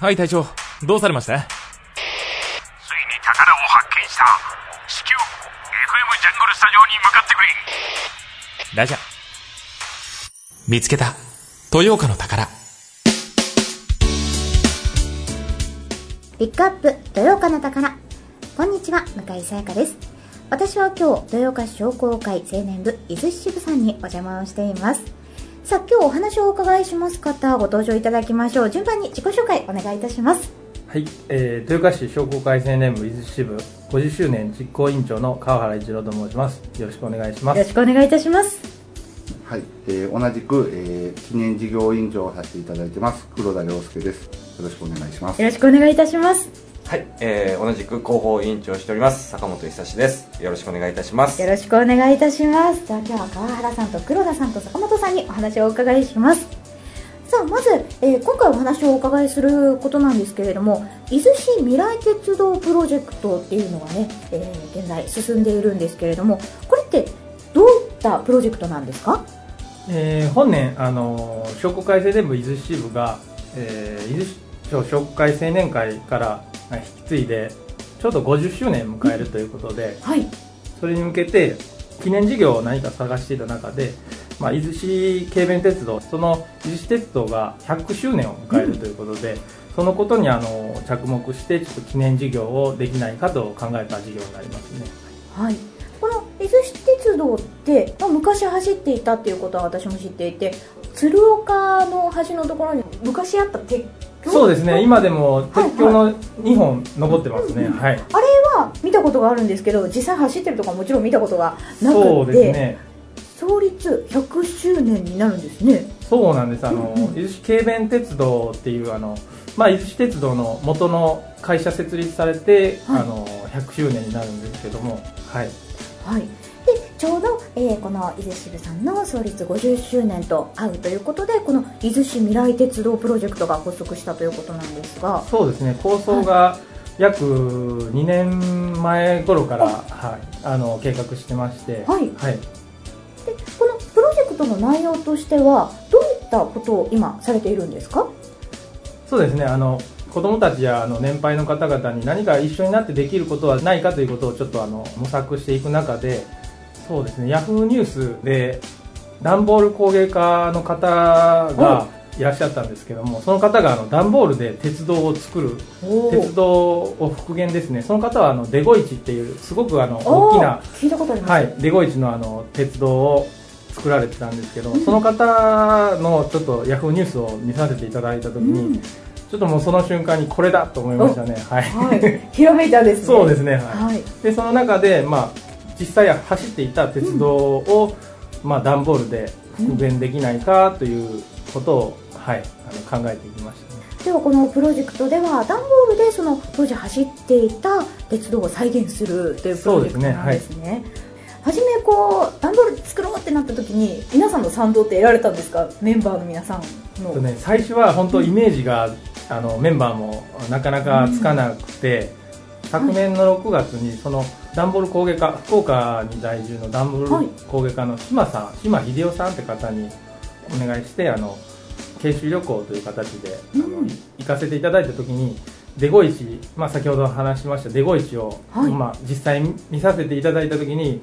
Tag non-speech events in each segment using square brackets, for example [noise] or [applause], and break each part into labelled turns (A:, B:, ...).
A: はい隊長。どうされました？ついに
B: 宝を発見した。至急 FM ジャングルスタジオに向かってくれ。
A: ラジャ見つけた。豊岡の宝。
C: ピックアップ豊岡の宝。こんにちは向井さやかです。私は今日豊岡市商工会青年部伊豆支部さんにお邪魔をしていますさあ今日お話をお伺いします方ご登場いただきましょう。順番に自己紹介お願いいたします。
D: はい、えー、豊岡市商工会青年部伊豆支部50周年実行委員長の川原一郎と申します。よろしくお願いします。
C: よろしくお願いいたします。
E: はい、えー、同じく、えー、記念事業委員長をさせていただいてます。黒田亮介です。よろしくお願いします。
C: よろしくお願いいたします
F: はい、えー、同じく広報委員長をしております坂本久志です。よろしくお願いいたします。
C: よろしくお願いいたします。じゃあ今日は川原さんと黒田さんと坂本さんにお話をお伺いします。さあまず、えー、今回お話をお伺いすることなんですけれども伊豆市未来鉄道プロジェクトっていうのがね、えー、現在進んでいるんですけれどもこれってどういったプロジェクトなんですか、
D: えー、本年あの商工会青年部伊豆支部が、えー、伊豆市商工会青年会から引き継いでちょうど50周年迎えるということで、
C: はい、
D: それに向けて記念事業を何か探していた中で、まあ、伊豆市軽便鉄道その伊豆市鉄道が100周年を迎えるということで、うん、そのことにあの着目してちょっと記念事業をできないかと考えた事業になりますね。
C: はいこの伊豆市鉄道って、まあ、昔走っていたっていうことは私も知っていて鶴岡の橋のところに昔あった鉄
D: そうですね。今でも鉄橋の2本残ってますね、はい、はい、あれ
C: は見たことがあるんですけど実際走ってるとかもちろん見たことがなくて。
D: そうですね。
C: 創立100周年になるんですね。
D: そうなんです。あの、うん。うん、伊豆市軽便鉄道っていうあのまあ、伊豆市鉄道の元の会社設立されて、はい、あの100周年になるんですけども。はい、
C: はい、ちょうど、えー、この伊豆支部さんの創立50周年と合うということでこの伊豆市未来鉄道プロジェクトが発足したということなんですが。
D: そうですね。構想が約2年前頃から、はい、あの計画してまして、
C: はい、はい、でこのプロジェクトの内容としてはどういったことを今されているんですか？
D: そうですね。あの子どもたちやあの年配の方々に何か一緒になってできることはないかということをちょっとあの模索していく中でそうですね。ヤフーニュースで段ボール工芸家の方がいらっしゃったんですけどもその方があの段ボールで鉄道を作る鉄道を復元ですね。その方はあのデゴイチっていうすごくあの大きな
C: 聞いたことあります、
D: はい、デゴイチのあの鉄道を作られてたんですけど、うん、その方のちょっとヤフーニュースを見させていただいた時に、うん、ちょっともうその瞬間にこれだと思いましたね。はい、
C: はい、ひらめいたですね。[laughs]
D: そうですね。はい、はい、でその中でまあ実際走っていた鉄道を、うん、まあ、段ボールで復元できないかということを、はい、あの考えていきました、ね、
C: ではこのプロジェクトでは段ボールでその当時走っていた鉄道を再現するというプロジェクトなんですね。初めこう段ボール作ろうってなった時に皆さんの賛同って得られたんですか？メンバーの皆さんの、
D: ね、最初は本当イメージが、うん、あのメンバーもなかなかつかなくて、うん、昨年の6月にその段ボール工芸家福岡に在住の段ボール工芸家の島さん、はい、島秀夫さんって方にお願いしてあの研修旅行という形で、うん、あの行かせていただいた時にデゴイチ、まあ、先ほど話しましたデゴイチを、はい、まあ、実際見させていただいた時に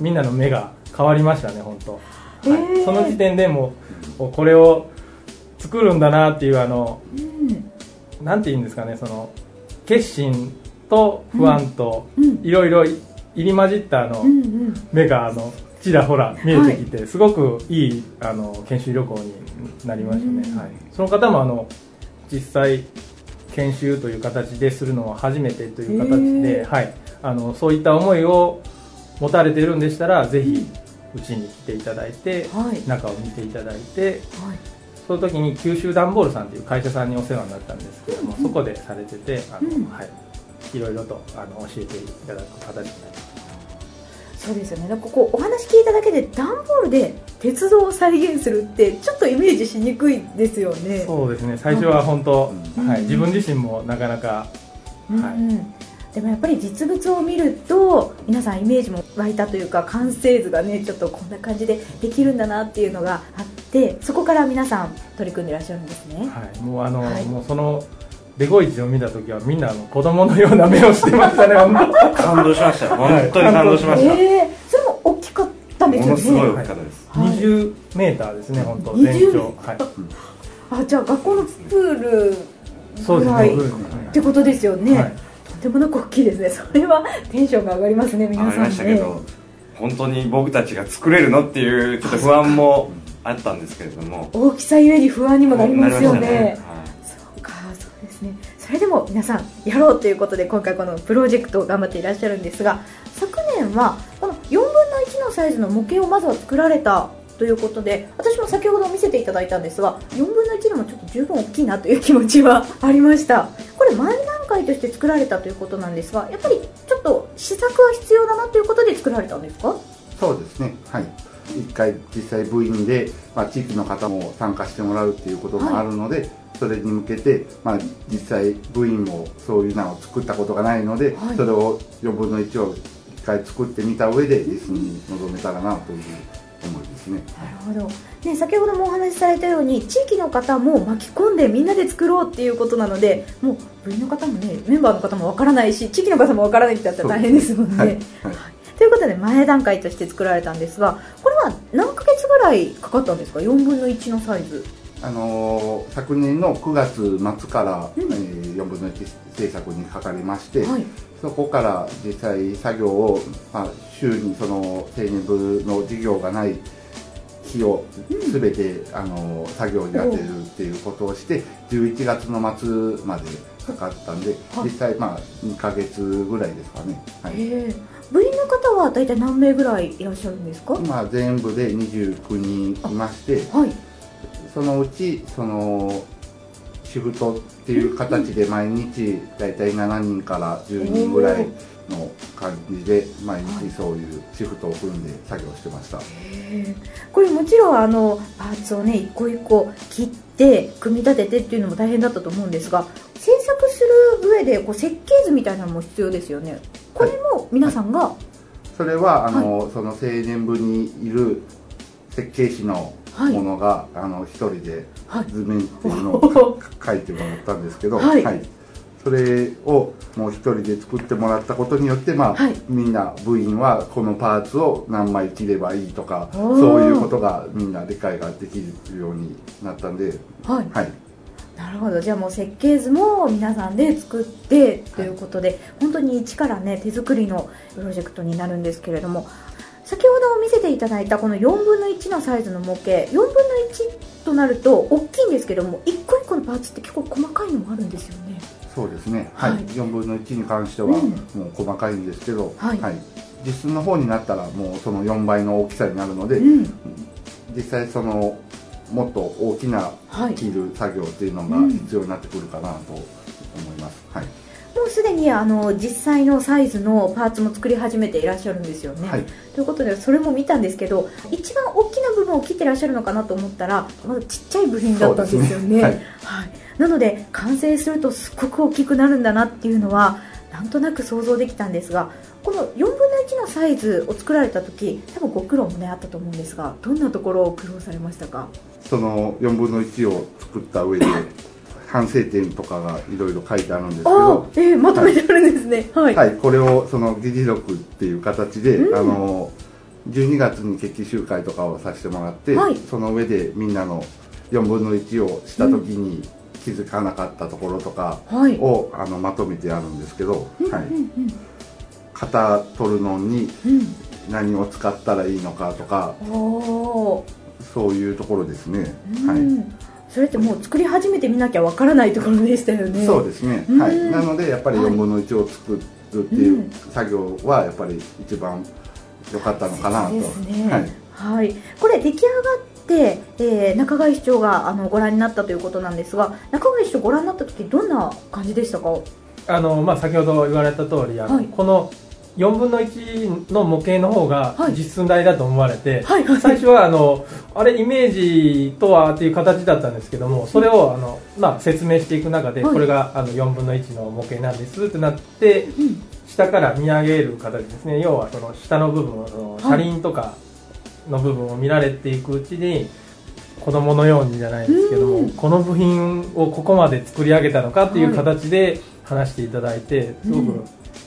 D: みんなの目が変わりましたね本当、はい、その時点でもうこれを作るんだなっていうあの、うん、なんて言うんですかねその決心と不安といろいろ入り混じったあの目があのちらほら見えてきて、すごくいいあの研修旅行になりましたね、はい、その方もあの実際研修という形でするのは初めてという形で、はい、あのそういった思いを持たれているんでしたらぜひうちに来ていただいて、はい、中を見ていただいて、はい、その時に九州段ボールさんという会社さんにお世話になったんですけども、うん、そこでされててあの、うん、はいいろいろとあの教えていただく形になります。
C: そうですよね。ここお話聞いただけで段ボールで鉄道を再現するってちょっとイメージしにくいですよね。
D: そうですね。最初は本当、はい、自分自身もなかなか、
C: うん、はい、でもやっぱり実物を見ると皆さんイメージも湧いたというか完成図がねちょっとこんな感じでできるんだなっていうのがあってそこから皆さん取り組んでいらっしゃるんですね。
D: はい。もうあの、はい、もうそのデゴイチを見た時はみんなあの子供のような目をしてましたね本当
F: 感動しましたよ。本当に感動しました、
C: ええそれも大きかったんですよね。
F: ものすごい大きかったです、
C: はい。
D: 20メーターですね本当
C: 20
D: 全長。はい。
C: あじゃあ学校のプール
D: そうです
C: ぐらい
D: ね。
C: ってことですよね、
D: はい。
C: とんでもなく大きいです。ねそれはテンションが上がりますね皆
F: ありま
C: さんね
F: したけど本当に僕たちが作れるのっていうちょっと不安もあったんですけれども。
C: 大きさゆえに不安にもなりますよねね。それでも皆さんやろうということで今回このプロジェクトを頑張っていらっしゃるんですが昨年はこの4分の1のサイズの模型をまずは作られたということで私も先ほど見せていただいたんですが4分の1でもちょっと十分大きいなという気持ちはありました。これ前段階として作られたということなんですがやっぱりちょっと試作は必要だなということで作られたんですか？
E: そうですね。はい。一回実際部員で、まあ、地域の方も参加してもらうっていうこともあるので、それに向けて、まあ、実際部員もそういうのを作ったことがないので、
C: はい。
E: それを4分の1を一回作ってみた上でリスに臨めたらなという思いですね。
C: なるほど、ね、先ほどもお話しされたように地域の方も巻き込んでみんなで作ろうっていうことなのでもう部員の方もねメンバーの方もわからないし地域の方もわからないってなったら大変ですもんね。
E: はい。はい。
C: ということで前段階として作られたんですがこれは何ヶ月ぐらいかかったんですか？4分の1のサイズ
E: あのー昨年の9月末から、
C: うん。
E: えー4分の1制作にかかりまして、
C: はい。
E: そこから実際作業を、まあ、週にその青年部の授業がない日を全て、あの作業に当てるっていうことをして11月の末までかかったんで
C: はい。
E: 実際まあ2ヶ月ぐらいですかね、はい、
C: 部員の方は大体何名ぐらいいらっしゃるんですか？
E: 今全部で29人いまして
C: はい
E: そのうちそのシフトっていう形で毎日大体7人から10人ぐらいの感じで毎日そういうシフトを組んで作業してました。
C: これもちろんあのパーツをね一個一個切って組み立ててっていうのも大変だったと思うんですが制作する上でこう設計図みたいなのも必要ですよね。これも皆さんが、
E: それはあの、その青年部にいる設計士の
C: はい
E: ものが、あの一人で
C: はい。
E: 図面っていうのを [laughs]
C: お
E: 書いてもらったんですけど、
C: はい。
E: それをもう一人で作ってもらったことによって、まあ
C: はい。
E: みんな部員はこのパーツを何枚切ればいいとかそういうことがみんな理解ができるようになったんで、
C: はい。
E: はい、
C: なるほど。じゃあもう設計図も皆さんで作ってということで、本当に一からね手作りのプロジェクトになるんですけれども先ほど見せていただいたこの4分の1のサイズの模型4分の1となると大きいんですけども一個一個のパーツって結構細かいのもあるんですよね。
E: そうですね、はい。
C: はい。
E: 4分の1に関しては
C: うん。
E: もう細かいんですけど、
C: はい。
E: 実寸の方になったらもうその4倍の大きさになるので、
C: うん。
E: 実際そのもっと大きな
C: はい。
E: 切る作業っていうのが
C: うん。
E: 必要になってくるかなと思います、はい。
C: もうすでにあの実際のサイズのパーツも作り始めていらっしゃるんですよね、
E: はい。
C: ということでそれも見たんですけど一番大きな部分を切ってらっしゃるのかなと思ったらまだちっちゃい部品だったんですよね。
E: ねはい。
C: はい、なので完成するとすっごく大きくなるんだなっていうのはなんとなく想像できたんですがこの4分の1のサイズを作られた時多分ご苦労もねあったと思うんですがどんなところを苦労されましたか？
E: その4分の1を作った上で反省点とかがいろいろ書いてあるんですけど、
C: えー、まとめてあるんですね。はい、
E: はい、これをその議事録っていう形で、
C: うん。
E: あの12月に決起集会とかをさせてもらって、
C: はい。
E: その上でみんなの4分の1をした時に気づかなかったところとか
C: はい。
E: を、あのまとめてあるんですけど、はい、
C: うん
E: 型取るのに
C: うん。
E: 何を使ったらいいのかとかそういうところですね、
C: う
E: はい。
C: んそれってもう作り始めてみなきゃわからないところでしたよね。
E: そうですね、
C: うん。
E: はい、なのでやっぱり
C: はい。
E: 4分の1を作るっていううん。作業はやっぱり一番良かったのかなと、
C: そうですね。
E: はい、
C: はい、これ出来上がって、えー中貝市長があのご覧になったということなんですが中貝市長ご覧になった時どんな感じでしたか？
D: あの、まあ、先ほど言われた通りあの、
C: はい。
D: この4分の1の模型の方が
C: はい。
D: 実寸大だと思われて、
C: はいはい。
D: 最初はあのあれイメージとはっていう形だったんですけどもそれをあの、まあ、説明していく中で、
C: はい。
D: これがあの4分の1の模型なんですってなって下から見上げる形ですね。要はその下の部分その車輪とかの部分を見られていくうちに子供のようにじゃないですけども、
C: うん。
D: この部品をここまで作り上げたのかっていう形で話していただいてすごく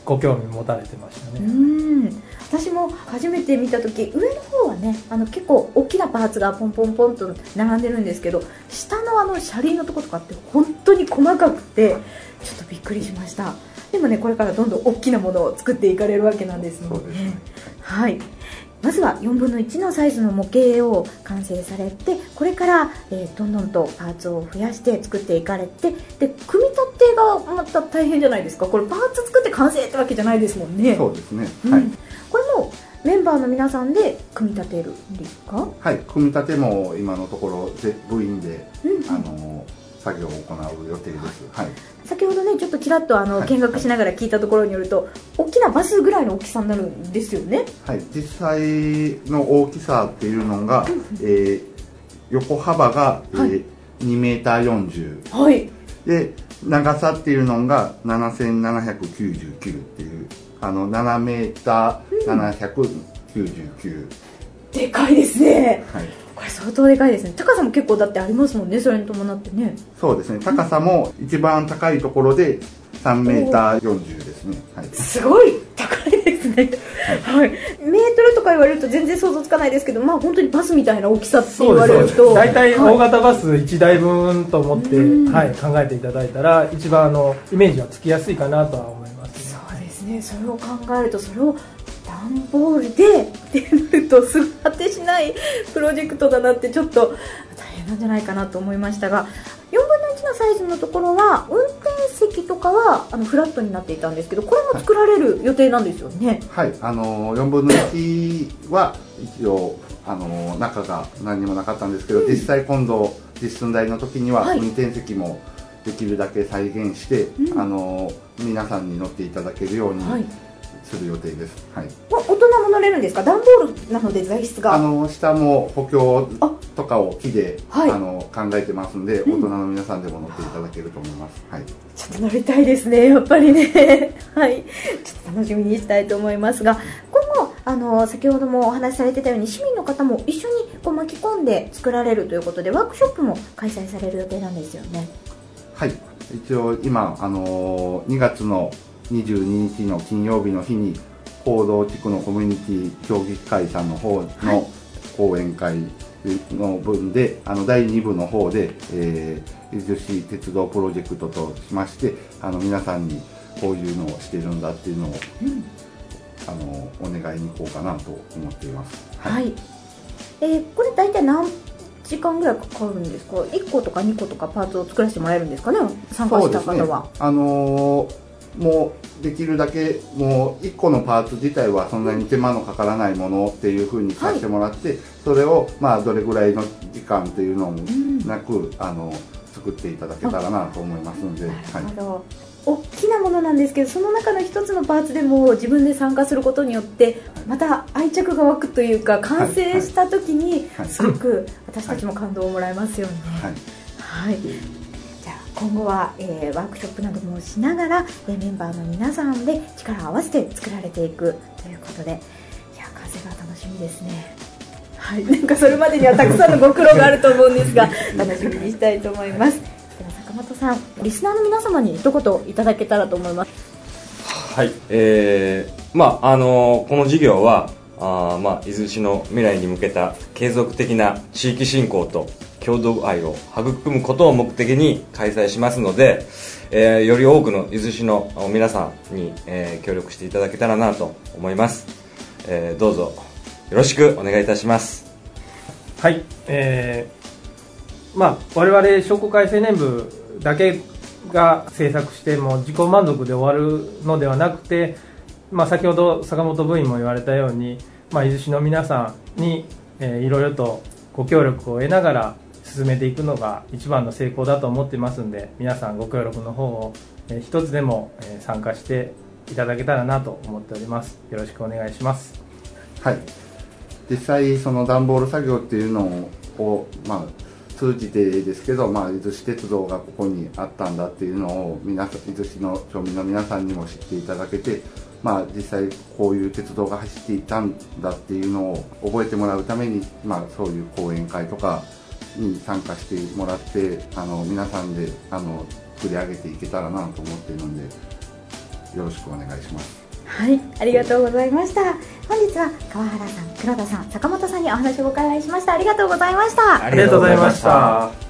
D: ご興味持たれてました
C: う
D: ね、
C: ん。私も初めて見た時上の方はねあの結構大きなパーツがポンポンポンと並んでるんですけど下のあの車輪のところとかって本当に細かくてちょっとびっくりしました。でもねこれからどんどん大きなものを作っていかれるわけなんですもんね。はいまずは4分の1のサイズの模型を完成されてこれから、えーどんどんとパーツを増やして作っていかれてで組み立てがまた大変じゃないですか。これパーツ作って完成ってわけじゃないですもんね。
E: そうですね、
C: うん。
E: はい、
C: これもメンバーの皆さんで組み立てるんですか、
E: はい、組み立ても今のところぜ部員で、
C: うん
E: あの作業を行う予定です、はい、
C: 先ほどねちょっとちらっとあの
E: はい。
C: 見学しながら聞いたところによると大きなバスぐらいの大きさになるんですよね。
E: はい、実際の大きさっていうのが、えー横幅が、えー
C: はい。
E: 2メーター40
C: はい。
E: で長さっていうのが7799っていうあの7メーター799、
C: でかいですね。
E: はい、
C: これ相当でかいですね。高さも結構だってありますもんね。それに伴ってね。
E: そうですね。高さも一番高いところで3メーター40ですね、はい、
C: すごい！高いですね。はい、メートルとか言われると全然想像つかないですけどまあ本当にバスみたいな大きさって言われると
D: 大体
C: はい。
D: 大型バス1台分と思って、
C: うん。
D: はい、考えていただいたら一番あのイメージはつきやすいかなとは思います、ね、
C: そうですね。それを考えるとそれを段ボールでってなるとすぐ果てしないプロジェクトだなってちょっと大変なんじゃないかなと思いましたが4分の1のサイズのところは運転席とかはあのフラットになっていたんですけどこれも作られる予定なんですよね、
E: はい、あの4分の1は一応あの中が何にもなかったんですけど、実際今度実寸大の時には
C: はい。
E: 運転席もできるだけ再現して、
C: うん。
E: あの皆さんに乗っていただけるように
C: はい
E: する予定です、はい。
C: ま大人も乗れるんですか？段ボールなので材質が。
E: あの下も補強
C: あ
E: とかを木で、
C: はい。
E: あの考えてますんで、大人の皆さんでも乗っていただけると思います、はい。
C: ちょっと乗りたいですね、やっぱりね。[laughs] はい。ちょっと楽しみにしたいと思いますが、今後、あの、先ほどもお話しされてたように、市民の方も一緒にこう巻き込んで作られるということで、ワークショップも開催される予定なんですよね。
E: はい、一応今、あのー2月の22日の金曜日の日に行動地区のコミュニティ協議会さんの方の講演会の分で、あの第2部の方で、えー伊豆市鉄道プロジェクトとしましてあの皆さんにこういうのをしてるんだっていうのを、あのお願いに行こうかなと思っています。
C: はい。えーこれ大体何時間ぐらいかかるんですか ?1 個とか2個とかパーツを作らせてもらえるんですかね？参加した
E: そうですね
C: 方は。。
E: あのーもうできるだけもう1個のパーツ自体はそんなに手間のかからないものっていうふうにさせてもらって、それをまあどれぐらいの時間っていうのもなく、あの作っていただけたらなと思いますので、は
C: ない。大きなものなんですけどその中の一つのパーツでも自分で参加することによってまた愛着が湧くというか完成した時に
E: はい。
C: すごく私たちも感動をもらえますよね。
E: はい。
C: はい、じゃあ今後は、えーワークショップなどもしながら、えーメンバーの皆さんで力を合わせて作られていくということでいや完成が楽しみですね。はい、なんかそれまでにはたくさんのご苦労があると思うんですが [laughs] 楽しみにしたいと思います。では坂本さん、リスナーの皆様に一言いただけたらと思います。
F: はい、えー、まああのこの事業はあーまあ伊豆市の未来に向けた継続的な地域振興と共同愛を育むことを目的に開催しますので、えーより多くの伊豆市の皆さんに、えー協力していただけたらなと思います、えーどうぞよろしくお願いいたします。
D: はい、えーまあ、我々商工会青年部だけが制作しても自己満足で終わるのではなくて、まあ、先ほど坂本部員も言われたように、まあ、伊豆市の皆さんに、えーいろいろとご協力を得ながら進めていくのが一番の成功だと思ってますんで皆さんご協力の方を、えー一つでも、え参加していただけたらなと思っております。よろしくお願いします。
E: はい、実際その段ボール作業っていうのを、まあ、通じてですけど、まあ、伊豆市鉄道がここにあったんだっていうのを皆さん伊豆市の町民の皆さんにも知っていただけて、まあ、実際こういう鉄道が走っていたんだっていうのを覚えてもらうために、まあ、そういう講演会とかに参加してもらってあの皆さんであの作り上げていけたらなと思っているのでよろしくお願いします
C: はい、ありがとうございました。本日は川原さん、黒田さん、坂本さんにお話をお伺いしました。ありがとうございました。
F: あ
D: ありがとうございました